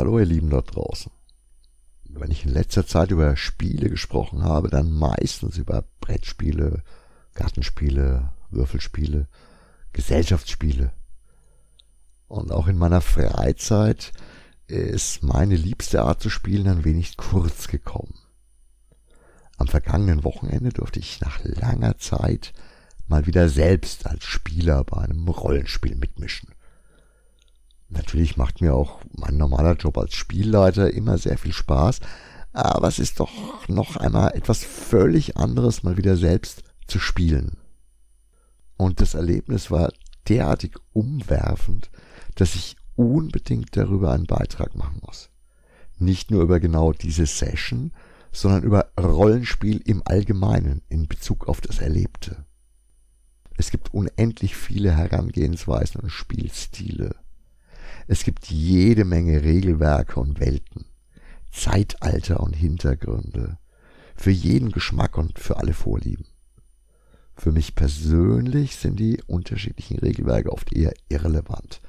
Hallo ihr Lieben dort draußen. Wenn ich in letzter Zeit über Spiele gesprochen habe, dann meistens über Brettspiele, Gartenspiele, Würfelspiele, Gesellschaftsspiele. Und auch in meiner Freizeit ist meine liebste Art zu spielen ein wenig kurz gekommen. Am vergangenen Wochenende durfte ich nach langer Zeit mal wieder selbst als Spieler bei einem Rollenspiel mitmischen. Natürlich macht mir auch mein normaler Job als Spielleiter immer sehr viel Spaß, aber es ist doch noch einmal etwas völlig anderes, mal wieder selbst zu spielen. Und das Erlebnis war derartig umwerfend, dass ich unbedingt darüber einen Beitrag machen muss. Nicht nur über genau diese Session, sondern über Rollenspiel im Allgemeinen in Bezug auf das Erlebte. Es gibt unendlich viele Herangehensweisen und Spielstile. Es gibt jede Menge Regelwerke und Welten, Zeitalter und Hintergründe, für jeden Geschmack und für alle Vorlieben. Für mich persönlich sind die unterschiedlichen Regelwerke oft eher irrelevant.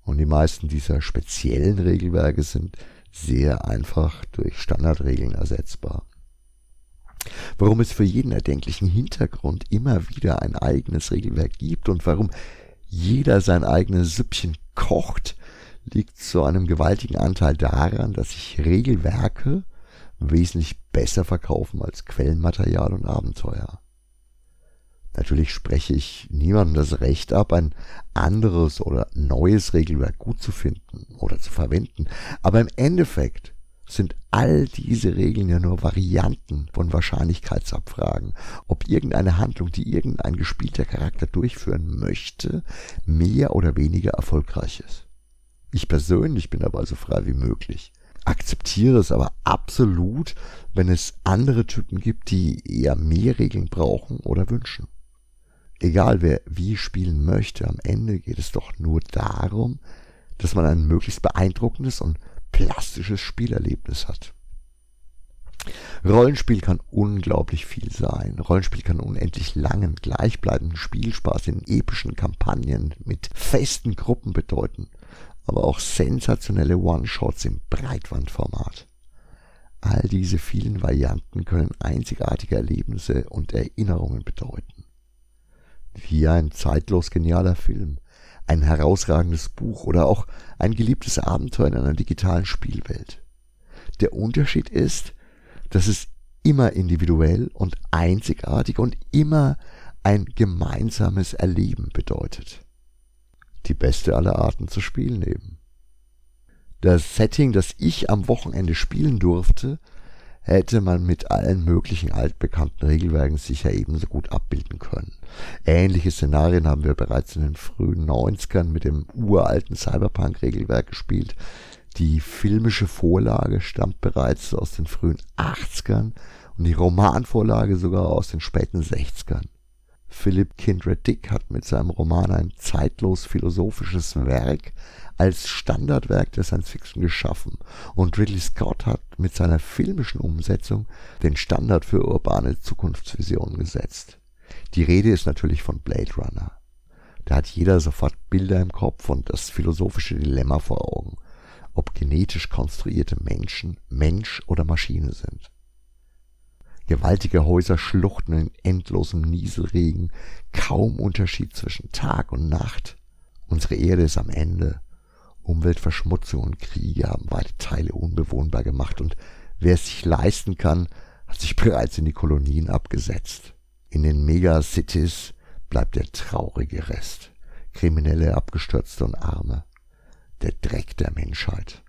Und die meisten dieser speziellen Regelwerke sind sehr einfach durch Standardregeln ersetzbar. Warum es für jeden erdenklichen Hintergrund immer wieder ein eigenes Regelwerk gibt und warum jeder sein eigenes Süppchen kocht, liegt zu einem gewaltigen Anteil daran, dass sich Regelwerke wesentlich besser verkaufen als Quellenmaterial und Abenteuer. Natürlich spreche ich niemandem das Recht ab, ein anderes oder neues Regelwerk gut zu finden oder zu verwenden, aber im Endeffekt sind all diese Regeln ja nur Varianten von Wahrscheinlichkeitsabfragen, ob irgendeine Handlung, die irgendein gespielter Charakter durchführen möchte, mehr oder weniger erfolgreich ist. Ich persönlich bin aber so frei wie möglich. Akzeptiere es aber absolut, wenn es andere Typen gibt, die eher mehr Regeln brauchen oder wünschen. Egal wer wie spielen möchte, am Ende geht es doch nur darum, dass man ein möglichst beeindruckendes und plastisches Spielerlebnis hat. Rollenspiel kann unglaublich viel sein. Rollenspiel kann unendlich langen, gleichbleibenden Spielspaß in epischen Kampagnen mit festen Gruppen bedeuten aber auch sensationelle One-Shots im Breitwandformat. All diese vielen Varianten können einzigartige Erlebnisse und Erinnerungen bedeuten. Wie ein zeitlos genialer Film, ein herausragendes Buch oder auch ein geliebtes Abenteuer in einer digitalen Spielwelt. Der Unterschied ist, dass es immer individuell und einzigartig und immer ein gemeinsames Erleben bedeutet die beste aller Arten zu spielen eben. Das Setting, das ich am Wochenende spielen durfte, hätte man mit allen möglichen altbekannten Regelwerken sicher ebenso gut abbilden können. Ähnliche Szenarien haben wir bereits in den frühen 90ern mit dem uralten Cyberpunk-Regelwerk gespielt. Die filmische Vorlage stammt bereits aus den frühen 80ern und die Romanvorlage sogar aus den späten 60ern. Philip Kindred Dick hat mit seinem Roman ein zeitlos philosophisches Werk als Standardwerk der Science Fiction geschaffen und Ridley Scott hat mit seiner filmischen Umsetzung den Standard für urbane Zukunftsvisionen gesetzt. Die Rede ist natürlich von Blade Runner. Da hat jeder sofort Bilder im Kopf und das philosophische Dilemma vor Augen, ob genetisch konstruierte Menschen Mensch oder Maschine sind. Gewaltige Häuser schluchten in endlosem Nieselregen, kaum Unterschied zwischen Tag und Nacht. Unsere Erde ist am Ende. Umweltverschmutzung und Kriege haben weite Teile unbewohnbar gemacht und wer es sich leisten kann, hat sich bereits in die Kolonien abgesetzt. In den Megacities bleibt der traurige Rest. Kriminelle, Abgestürzte und Arme. Der Dreck der Menschheit.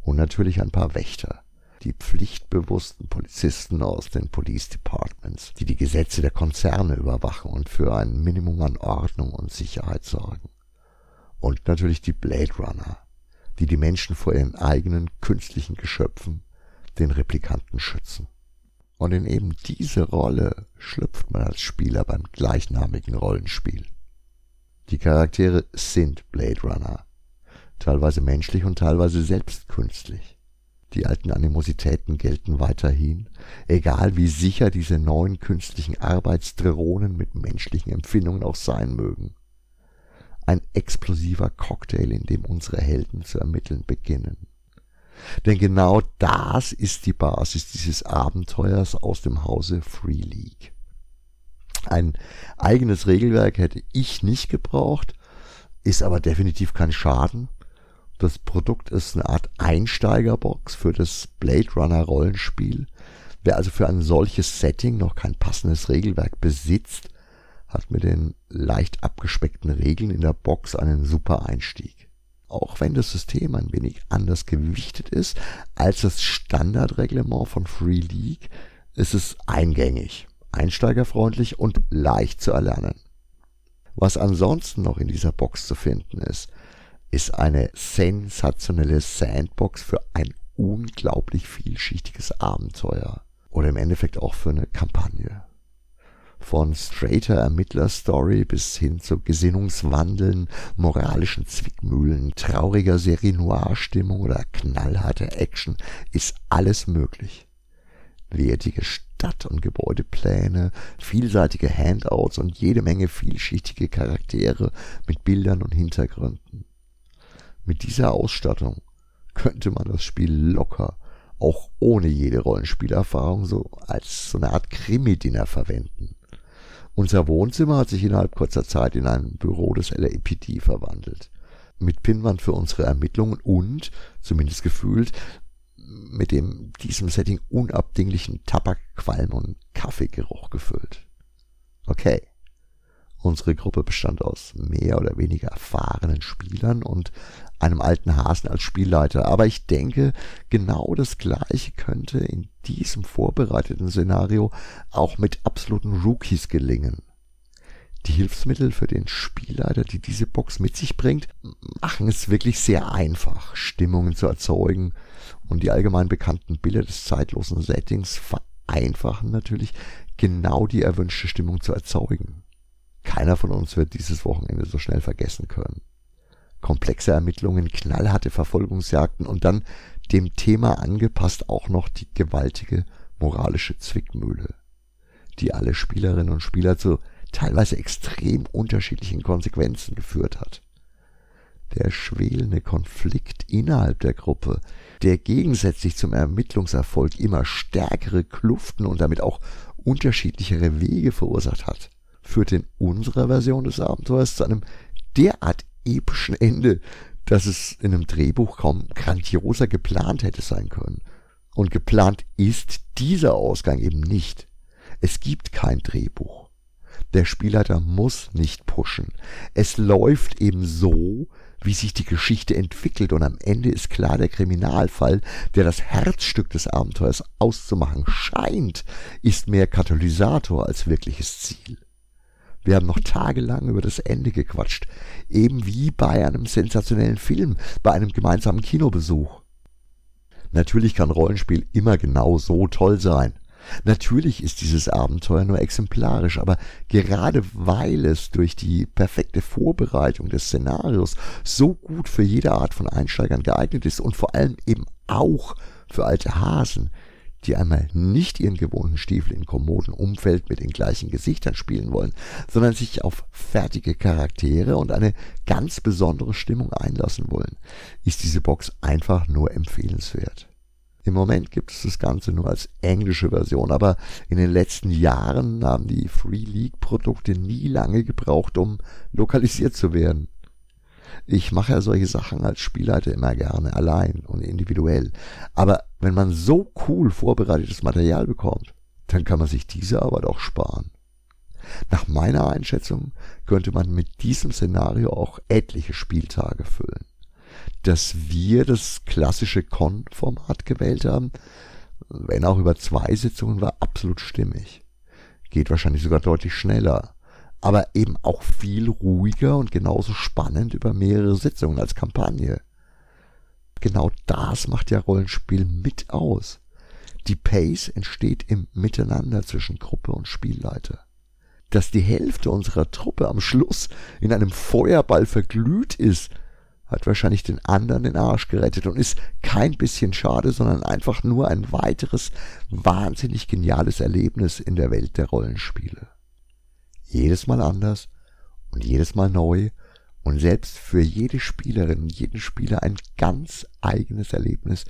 Und natürlich ein paar Wächter die pflichtbewussten Polizisten aus den Police Departments, die die Gesetze der Konzerne überwachen und für ein Minimum an Ordnung und Sicherheit sorgen. Und natürlich die Blade Runner, die die Menschen vor ihren eigenen künstlichen Geschöpfen, den Replikanten, schützen. Und in eben diese Rolle schlüpft man als Spieler beim gleichnamigen Rollenspiel. Die Charaktere sind Blade Runner, teilweise menschlich und teilweise selbst künstlich. Die alten Animositäten gelten weiterhin, egal wie sicher diese neuen künstlichen Arbeitsdrohnen mit menschlichen Empfindungen auch sein mögen. Ein explosiver Cocktail, in dem unsere Helden zu ermitteln beginnen. Denn genau das ist die Basis dieses Abenteuers aus dem Hause Free League. Ein eigenes Regelwerk hätte ich nicht gebraucht, ist aber definitiv kein Schaden. Das Produkt ist eine Art Einsteigerbox für das Blade Runner Rollenspiel. Wer also für ein solches Setting noch kein passendes Regelwerk besitzt, hat mit den leicht abgespeckten Regeln in der Box einen super Einstieg. Auch wenn das System ein wenig anders gewichtet ist als das Standardreglement von Free League, ist es eingängig, einsteigerfreundlich und leicht zu erlernen. Was ansonsten noch in dieser Box zu finden ist, ist eine sensationelle Sandbox für ein unglaublich vielschichtiges Abenteuer. Oder im Endeffekt auch für eine Kampagne. Von straighter Ermittlerstory bis hin zu Gesinnungswandeln, moralischen Zwickmühlen, trauriger Serie Noir-Stimmung oder knallharter Action ist alles möglich. Wertige Stadt- und Gebäudepläne, vielseitige Handouts und jede Menge vielschichtige Charaktere mit Bildern und Hintergründen. Mit dieser Ausstattung könnte man das Spiel locker, auch ohne jede Rollenspielerfahrung, so als so eine Art Krimi-Dinner verwenden. Unser Wohnzimmer hat sich innerhalb kurzer Zeit in ein Büro des LAPD verwandelt. Mit Pinwand für unsere Ermittlungen und, zumindest gefühlt, mit dem diesem Setting unabdinglichen Tabakqualm und Kaffeegeruch gefüllt. Okay. Unsere Gruppe bestand aus mehr oder weniger erfahrenen Spielern und einem alten Hasen als Spielleiter. Aber ich denke, genau das Gleiche könnte in diesem vorbereiteten Szenario auch mit absoluten Rookies gelingen. Die Hilfsmittel für den Spielleiter, die diese Box mit sich bringt, machen es wirklich sehr einfach, Stimmungen zu erzeugen und die allgemein bekannten Bilder des zeitlosen Settings vereinfachen natürlich genau die erwünschte Stimmung zu erzeugen. Keiner von uns wird dieses Wochenende so schnell vergessen können komplexe Ermittlungen, knallharte Verfolgungsjagden und dann dem Thema angepasst auch noch die gewaltige moralische Zwickmühle, die alle Spielerinnen und Spieler zu teilweise extrem unterschiedlichen Konsequenzen geführt hat. Der schwelende Konflikt innerhalb der Gruppe, der gegensätzlich zum Ermittlungserfolg immer stärkere Kluften und damit auch unterschiedlichere Wege verursacht hat, führt in unserer Version des Abenteuers zu einem derart epischen Ende, dass es in einem Drehbuch kaum grandioser geplant hätte sein können. Und geplant ist dieser Ausgang eben nicht. Es gibt kein Drehbuch. Der Spielleiter muss nicht pushen. Es läuft eben so, wie sich die Geschichte entwickelt und am Ende ist klar der Kriminalfall, der das Herzstück des Abenteuers auszumachen scheint, ist mehr Katalysator als wirkliches Ziel. Wir haben noch tagelang über das Ende gequatscht, eben wie bei einem sensationellen Film, bei einem gemeinsamen Kinobesuch. Natürlich kann Rollenspiel immer genau so toll sein. Natürlich ist dieses Abenteuer nur exemplarisch, aber gerade weil es durch die perfekte Vorbereitung des Szenarios so gut für jede Art von Einsteigern geeignet ist und vor allem eben auch für alte Hasen, die einmal nicht ihren gewohnten Stiefel in kommoden Umfeld mit den gleichen Gesichtern spielen wollen, sondern sich auf fertige Charaktere und eine ganz besondere Stimmung einlassen wollen, ist diese Box einfach nur empfehlenswert. Im Moment gibt es das Ganze nur als englische Version, aber in den letzten Jahren haben die Free League Produkte nie lange gebraucht, um lokalisiert zu werden. Ich mache ja solche Sachen als Spielleiter immer gerne allein und individuell. Aber wenn man so cool vorbereitetes Material bekommt, dann kann man sich diese Arbeit auch sparen. Nach meiner Einschätzung könnte man mit diesem Szenario auch etliche Spieltage füllen. Dass wir das klassische Con-Format gewählt haben, wenn auch über zwei Sitzungen, war absolut stimmig. Geht wahrscheinlich sogar deutlich schneller aber eben auch viel ruhiger und genauso spannend über mehrere Sitzungen als Kampagne. Genau das macht ja Rollenspiel mit aus. Die Pace entsteht im Miteinander zwischen Gruppe und Spielleiter. Dass die Hälfte unserer Truppe am Schluss in einem Feuerball verglüht ist, hat wahrscheinlich den anderen den Arsch gerettet und ist kein bisschen schade, sondern einfach nur ein weiteres wahnsinnig geniales Erlebnis in der Welt der Rollenspiele jedes Mal anders und jedes Mal neu und selbst für jede Spielerin und jeden Spieler ein ganz eigenes Erlebnis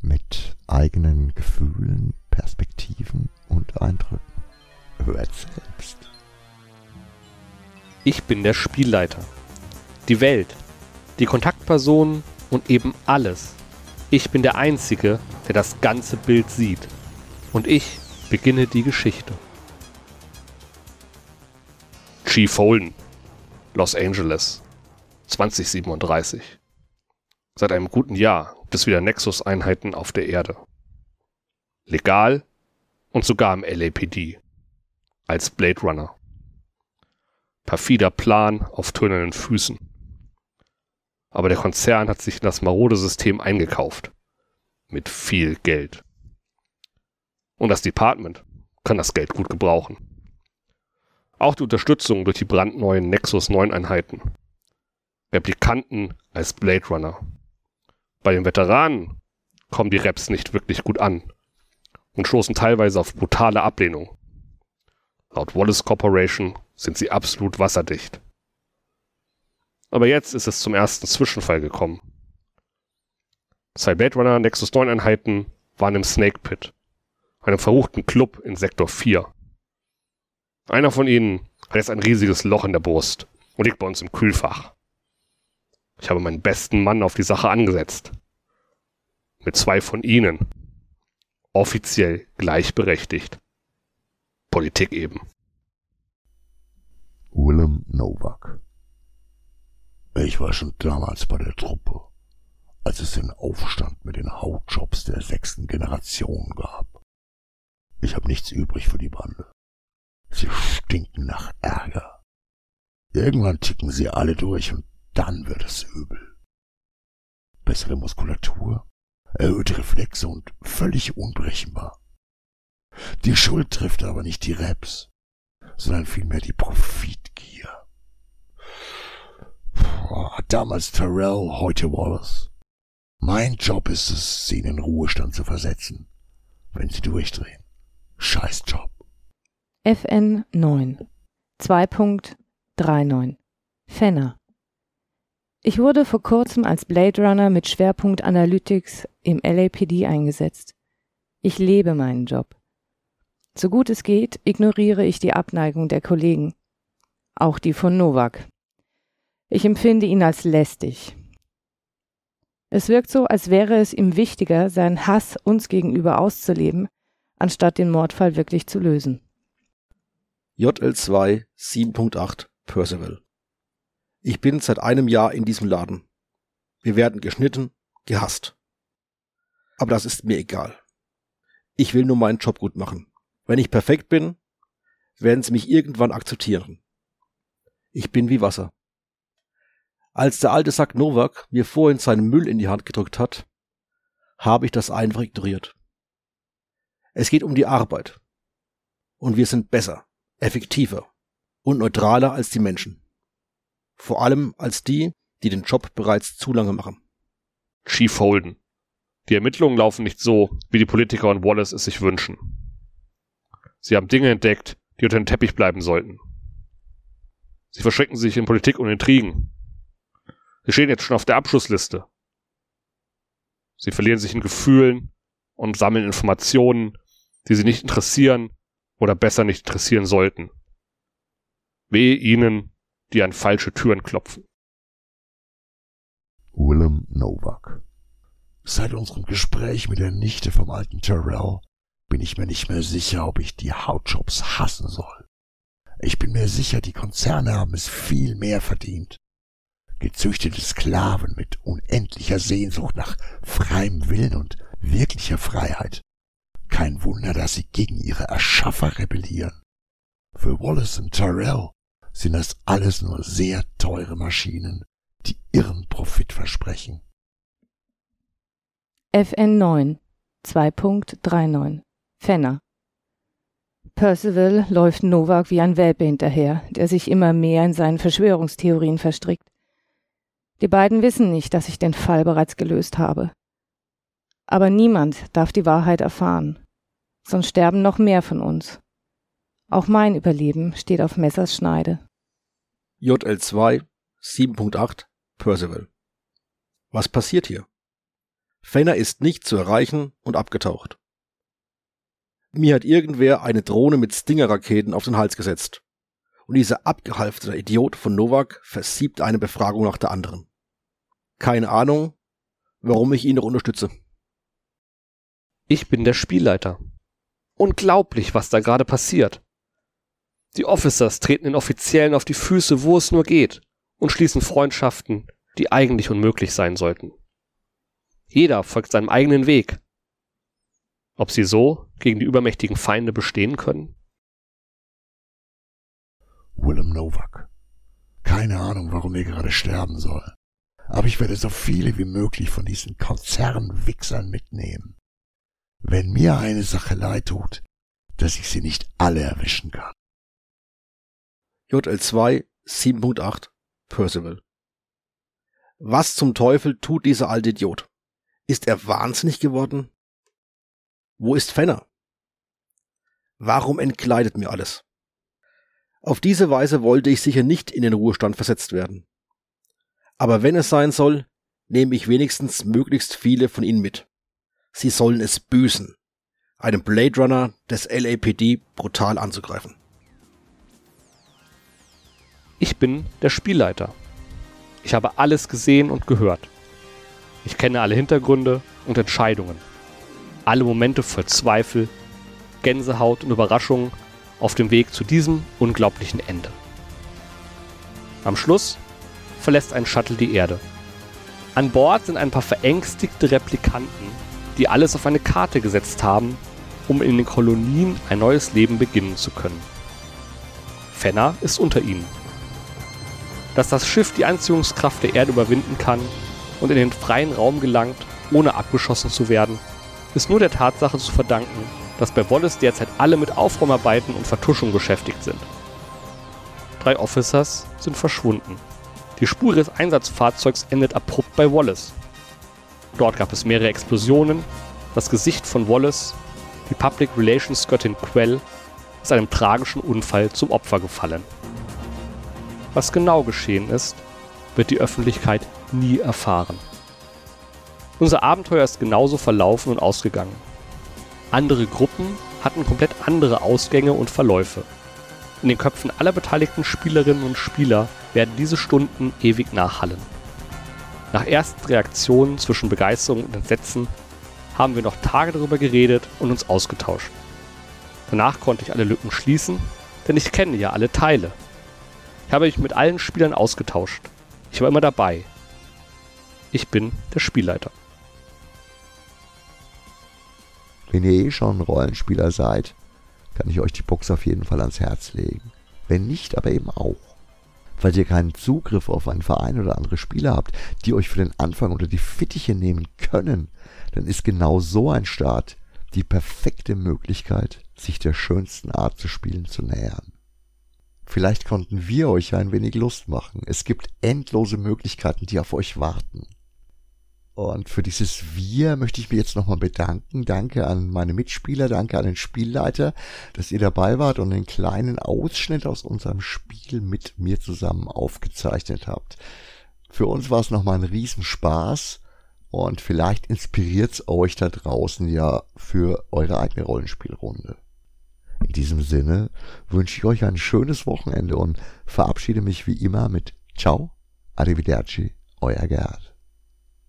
mit eigenen Gefühlen, Perspektiven und Eindrücken. Hört selbst. Ich bin der Spielleiter. Die Welt, die Kontaktpersonen und eben alles. Ich bin der Einzige, der das ganze Bild sieht. Und ich beginne die Geschichte. Chief Holden, Los Angeles, 2037. Seit einem guten Jahr gibt es wieder Nexus-Einheiten auf der Erde. Legal und sogar im LAPD. Als Blade Runner. Perfider Plan auf tönenden Füßen. Aber der Konzern hat sich in das marode System eingekauft. Mit viel Geld. Und das Department kann das Geld gut gebrauchen. Auch die Unterstützung durch die brandneuen Nexus 9 Einheiten. Replikanten als Blade Runner. Bei den Veteranen kommen die Raps nicht wirklich gut an und stoßen teilweise auf brutale Ablehnung. Laut Wallace Corporation sind sie absolut wasserdicht. Aber jetzt ist es zum ersten Zwischenfall gekommen. Zwei Blade Runner Nexus 9 Einheiten waren im Snake Pit, einem verruchten Club in Sektor 4. Einer von ihnen reißt ein riesiges Loch in der Brust und liegt bei uns im Kühlfach. Ich habe meinen besten Mann auf die Sache angesetzt. Mit zwei von ihnen. Offiziell gleichberechtigt. Politik eben. Willem Novak. Ich war schon damals bei der Truppe, als es den Aufstand mit den Hautjobs der sechsten Generation gab. Ich habe nichts übrig für die Bande. Sie stinken nach Ärger. Irgendwann ticken sie alle durch und dann wird es übel. Bessere Muskulatur, erhöhte Reflexe und völlig unberechenbar. Die Schuld trifft aber nicht die Reps, sondern vielmehr die Profitgier. Boah, damals Terrell, heute Wallace. Mein Job ist es, sie in den Ruhestand zu versetzen, wenn sie durchdrehen. Scheiß Job. FN 9 2.39 Fenner Ich wurde vor kurzem als Blade Runner mit Schwerpunkt Analytics im LAPD eingesetzt. Ich lebe meinen Job. So gut es geht, ignoriere ich die Abneigung der Kollegen, auch die von Novak. Ich empfinde ihn als lästig. Es wirkt so, als wäre es ihm wichtiger, seinen Hass uns gegenüber auszuleben, anstatt den Mordfall wirklich zu lösen. JL2 7.8 Percival. Ich bin seit einem Jahr in diesem Laden. Wir werden geschnitten, gehasst. Aber das ist mir egal. Ich will nur meinen Job gut machen. Wenn ich perfekt bin, werden sie mich irgendwann akzeptieren. Ich bin wie Wasser. Als der alte Sack Novak mir vorhin seinen Müll in die Hand gedrückt hat, habe ich das einfach ignoriert. Es geht um die Arbeit. Und wir sind besser, effektiver und neutraler als die Menschen. Vor allem als die, die den Job bereits zu lange machen. Chief Holden. Die Ermittlungen laufen nicht so, wie die Politiker und Wallace es sich wünschen. Sie haben Dinge entdeckt, die unter dem Teppich bleiben sollten. Sie verschrecken sich in Politik und Intrigen. Sie stehen jetzt schon auf der Abschlussliste. Sie verlieren sich in Gefühlen und sammeln Informationen, die sie nicht interessieren oder besser nicht interessieren sollten. Wehe ihnen, die an falsche Türen klopfen. Willem Novak. Seit unserem Gespräch mit der Nichte vom alten Terrell bin ich mir nicht mehr sicher, ob ich die Hautjobs hassen soll. Ich bin mir sicher, die Konzerne haben es viel mehr verdient. Gezüchtete Sklaven mit unendlicher Sehnsucht nach freiem Willen und wirklicher Freiheit. Kein Wunder, dass sie gegen ihre Erschaffer rebellieren. Für Wallace und Tyrell sind das alles nur sehr teure Maschinen, die irren Profit versprechen. FN 9 2.39 Fenner Percival läuft Novak wie ein Welpe hinterher, der sich immer mehr in seinen Verschwörungstheorien verstrickt. Die beiden wissen nicht, dass ich den Fall bereits gelöst habe. Aber niemand darf die Wahrheit erfahren sonst sterben noch mehr von uns. Auch mein Überleben steht auf Messers Schneide. JL2 7.8 Percival. Was passiert hier? Fenner ist nicht zu erreichen und abgetaucht. Mir hat irgendwer eine Drohne mit Stinger-Raketen auf den Hals gesetzt. Und dieser abgehalfterte Idiot von Novak versiebt eine Befragung nach der anderen. Keine Ahnung, warum ich ihn noch unterstütze. Ich bin der Spielleiter. Unglaublich, was da gerade passiert. Die Officers treten den Offiziellen auf die Füße, wo es nur geht, und schließen Freundschaften, die eigentlich unmöglich sein sollten. Jeder folgt seinem eigenen Weg. Ob sie so gegen die übermächtigen Feinde bestehen können? Willem Novak. Keine Ahnung, warum er gerade sterben soll. Aber ich werde so viele wie möglich von diesen Konzernwichsern mitnehmen. Wenn mir eine Sache leid tut, dass ich sie nicht alle erwischen kann. JL2 7.8 Percival. Was zum Teufel tut dieser alte Idiot? Ist er wahnsinnig geworden? Wo ist Fenner? Warum entkleidet mir alles? Auf diese Weise wollte ich sicher nicht in den Ruhestand versetzt werden. Aber wenn es sein soll, nehme ich wenigstens möglichst viele von ihnen mit. Sie sollen es büßen, einem Blade Runner des LAPD brutal anzugreifen. Ich bin der Spielleiter. Ich habe alles gesehen und gehört. Ich kenne alle Hintergründe und Entscheidungen. Alle Momente voll Zweifel, Gänsehaut und Überraschungen auf dem Weg zu diesem unglaublichen Ende. Am Schluss verlässt ein Shuttle die Erde. An Bord sind ein paar verängstigte Replikanten, die alles auf eine Karte gesetzt haben, um in den Kolonien ein neues Leben beginnen zu können. Fenner ist unter ihnen. Dass das Schiff die Anziehungskraft der Erde überwinden kann und in den freien Raum gelangt, ohne abgeschossen zu werden, ist nur der Tatsache zu verdanken, dass bei Wallace derzeit alle mit Aufräumarbeiten und Vertuschung beschäftigt sind. Drei Officers sind verschwunden. Die Spur ihres Einsatzfahrzeugs endet abrupt bei Wallace. Dort gab es mehrere Explosionen, das Gesicht von Wallace, die Public Relations Göttin Quell, ist einem tragischen Unfall zum Opfer gefallen. Was genau geschehen ist, wird die Öffentlichkeit nie erfahren. Unser Abenteuer ist genauso verlaufen und ausgegangen. Andere Gruppen hatten komplett andere Ausgänge und Verläufe. In den Köpfen aller beteiligten Spielerinnen und Spieler werden diese Stunden ewig nachhallen. Nach ersten Reaktionen zwischen Begeisterung und Entsetzen haben wir noch Tage darüber geredet und uns ausgetauscht. Danach konnte ich alle Lücken schließen, denn ich kenne ja alle Teile. Ich habe mich mit allen Spielern ausgetauscht. Ich war immer dabei. Ich bin der Spielleiter. Wenn ihr eh schon Rollenspieler seid, kann ich euch die Box auf jeden Fall ans Herz legen. Wenn nicht, aber eben auch. Falls ihr keinen Zugriff auf einen Verein oder andere Spieler habt, die euch für den Anfang unter die Fittiche nehmen können, dann ist genau so ein Start die perfekte Möglichkeit, sich der schönsten Art zu spielen zu nähern. Vielleicht konnten wir euch ein wenig Lust machen. Es gibt endlose Möglichkeiten, die auf euch warten. Und für dieses Wir möchte ich mich jetzt nochmal bedanken. Danke an meine Mitspieler, danke an den Spielleiter, dass ihr dabei wart und einen kleinen Ausschnitt aus unserem Spiel mit mir zusammen aufgezeichnet habt. Für uns war es nochmal ein Riesenspaß und vielleicht inspiriert es euch da draußen ja für eure eigene Rollenspielrunde. In diesem Sinne wünsche ich euch ein schönes Wochenende und verabschiede mich wie immer mit Ciao, Arrivederci, euer Gerd.